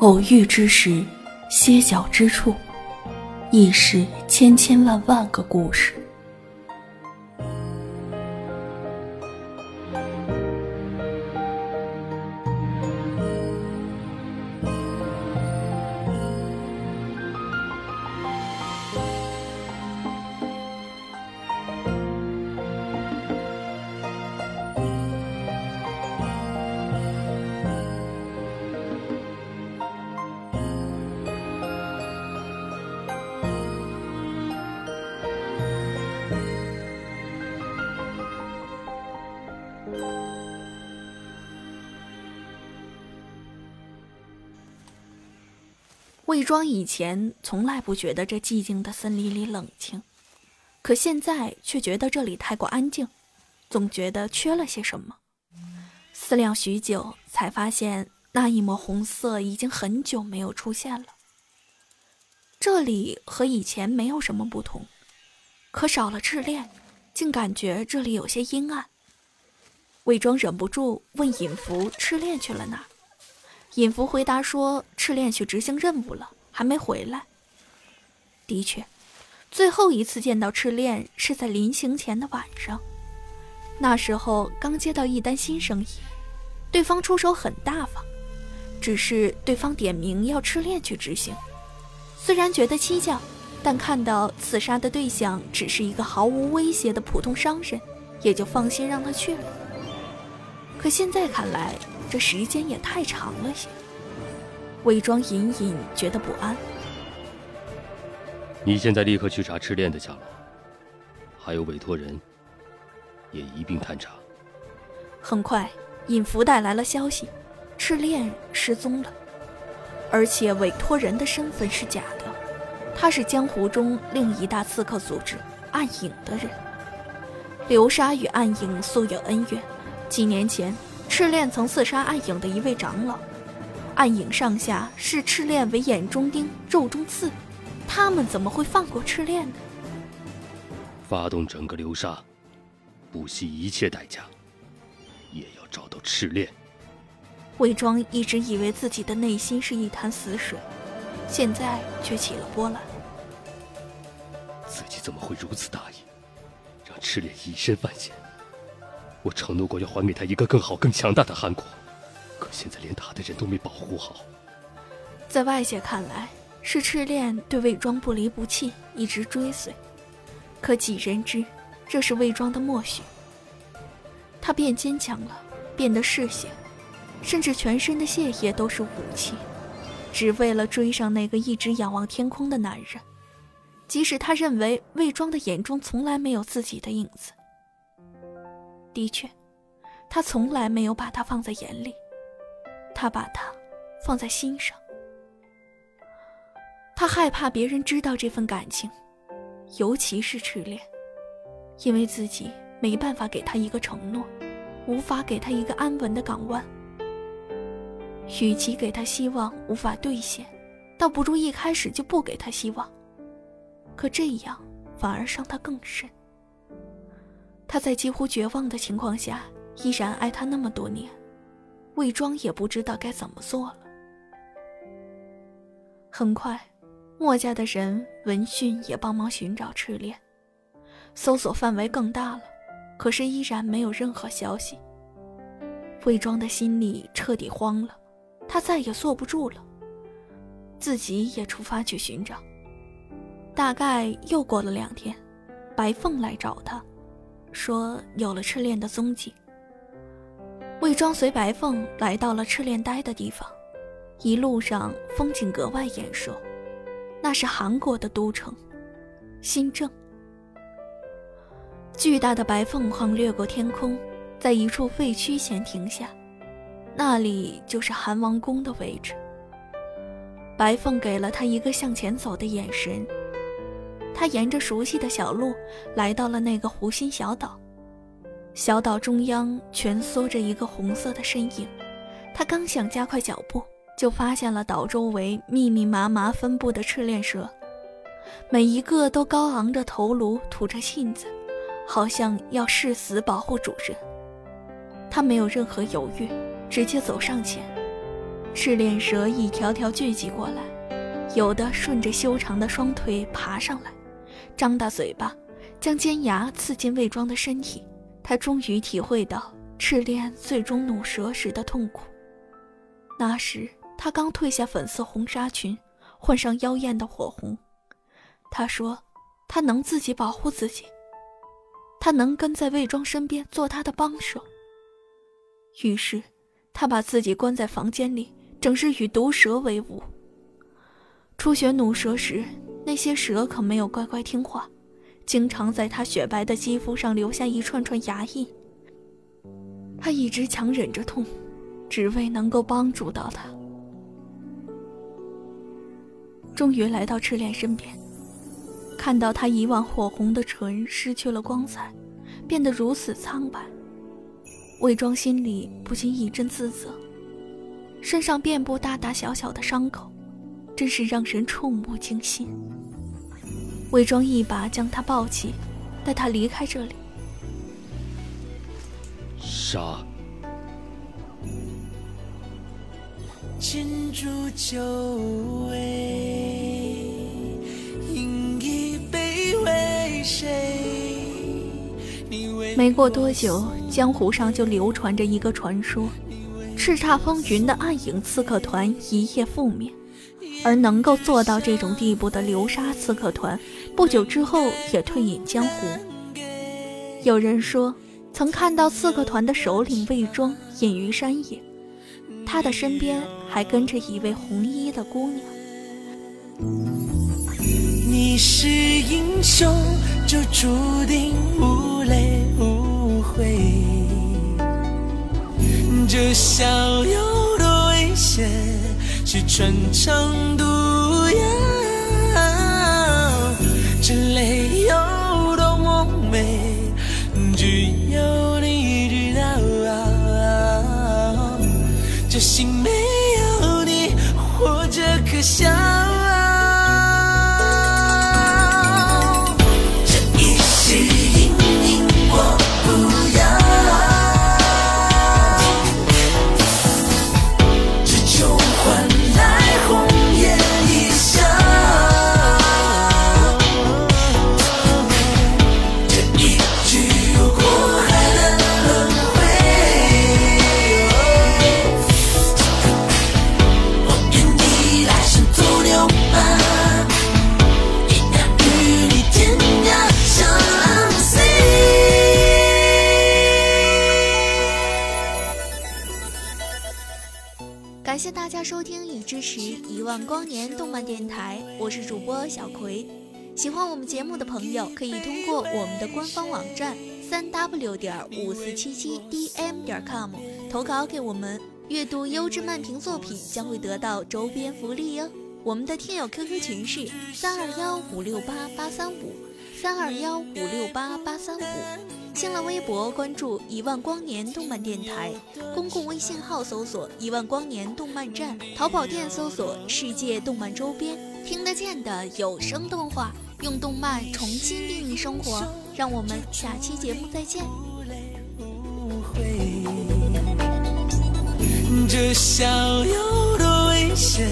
偶遇之时，歇脚之处，亦是千千万万个故事。魏庄以前从来不觉得这寂静的森林里冷清，可现在却觉得这里太过安静，总觉得缺了些什么。思量许久，才发现那一抹红色已经很久没有出现了。这里和以前没有什么不同，可少了赤练，竟感觉这里有些阴暗。魏庄忍不住问尹福：“赤练去了哪儿？”尹福回答说：“赤练去执行任务了，还没回来。”的确，最后一次见到赤练是在临行前的晚上。那时候刚接到一单新生意，对方出手很大方，只是对方点名要赤练去执行。虽然觉得蹊跷，但看到刺杀的对象只是一个毫无威胁的普通商人，也就放心让他去了。可现在看来，这时间也太长了些，伪装隐隐觉得不安。你现在立刻去查赤练的下落，还有委托人，也一并探查。很快，尹福带来了消息，赤练失踪了，而且委托人的身份是假的，他是江湖中另一大刺客组织暗影的人。流沙与暗影素有恩怨，几年前。赤练曾刺杀暗影的一位长老，暗影上下视赤练为眼中钉、肉中刺，他们怎么会放过赤练呢？发动整个流沙，不惜一切代价，也要找到赤练。魏庄一直以为自己的内心是一潭死水，现在却起了波澜。自己怎么会如此大意，让赤练以身犯险？我承诺过要还给他一个更好、更强大的韩国，可现在连他的人都没保护好。在外界看来，是赤练对魏庄不离不弃，一直追随。可几人知，这是魏庄的默许。他变坚强了，变得嗜血，甚至全身的血液都是武器，只为了追上那个一直仰望天空的男人。即使他认为魏庄的眼中从来没有自己的影子。的确，他从来没有把他放在眼里，他把他放在心上。他害怕别人知道这份感情，尤其是赤练，因为自己没办法给他一个承诺，无法给他一个安稳的港湾。与其给他希望无法兑现，倒不如一开始就不给他希望。可这样反而伤他更深。他在几乎绝望的情况下，依然爱他那么多年，魏庄也不知道该怎么做了。很快，墨家的人闻讯也帮忙寻找赤练，搜索范围更大了，可是依然没有任何消息。魏庄的心里彻底慌了，他再也坐不住了，自己也出发去寻找。大概又过了两天，白凤来找他。说有了赤练的踪迹。魏庄随白凤来到了赤练待的地方，一路上风景格外眼熟，那是韩国的都城，新郑。巨大的白凤凰掠过天空，在一处废墟前停下，那里就是韩王宫的位置。白凤给了他一个向前走的眼神。他沿着熟悉的小路来到了那个湖心小岛，小岛中央蜷缩着一个红色的身影。他刚想加快脚步，就发现了岛周围密密麻麻分布的赤练蛇，每一个都高昂着头颅，吐着信子，好像要誓死保护主人。他没有任何犹豫，直接走上前。赤练蛇一条条聚集过来，有的顺着修长的双腿爬上来，张大嘴巴，将尖牙刺进魏庄的身体。他终于体会到赤练最终弩蛇时的痛苦。那时他刚褪下粉色红纱裙，换上妖艳的火红。他说：“他能自己保护自己，他能跟在魏庄身边做他的帮手。”于是，他把自己关在房间里，整日与毒蛇为伍。初学弩蛇时，那些蛇可没有乖乖听话，经常在他雪白的肌肤上留下一串串牙印。他一直强忍着痛，只为能够帮助到他。终于来到赤练身边，看到他以往火红的唇失去了光彩，变得如此苍白。魏庄心里不禁一阵自责，身上遍布大大小小的伤口，真是让人触目惊心。伪装一把将他抱起，带他离开这里。杀！金烛酒味，饮一杯为谁？没过多久，江湖上就流传着一个传说：叱咤风云的暗影刺客团一夜覆灭。而能够做到这种地步的流沙刺客团，不久之后也退隐江湖。有人说，曾看到刺客团的首领魏庄隐于山野，他的身边还跟着一位红衣的姑娘。你是英雄，就注定无泪无悔。这笑有多危险是穿肠毒感谢大家收听与支持一万光年动漫电台，我是主播小葵。喜欢我们节目的朋友，可以通过我们的官方网站三 w 点五四七七 dm 点 com 投稿给我们。阅读优质漫评作品将会得到周边福利哟。我们的听友 QQ 群是三二幺五六八八三五三二幺五六八八三五。新浪微博关注一万光年动漫电台，公共微信号搜索一万光年动漫站，淘宝店搜索世界动漫周边，听得见的有声动画，用动漫重新定义生活。让我们下期节目再见。这逍遥的危险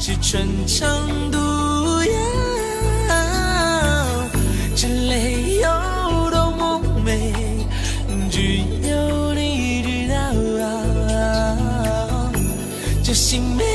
是穿肠毒这泪有多么美。只有你知道，这心没。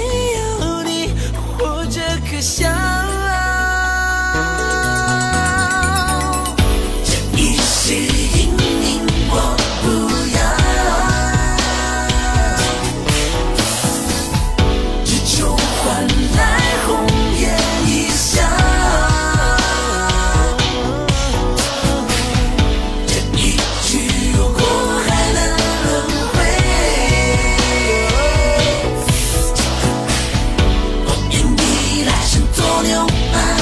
on your mind.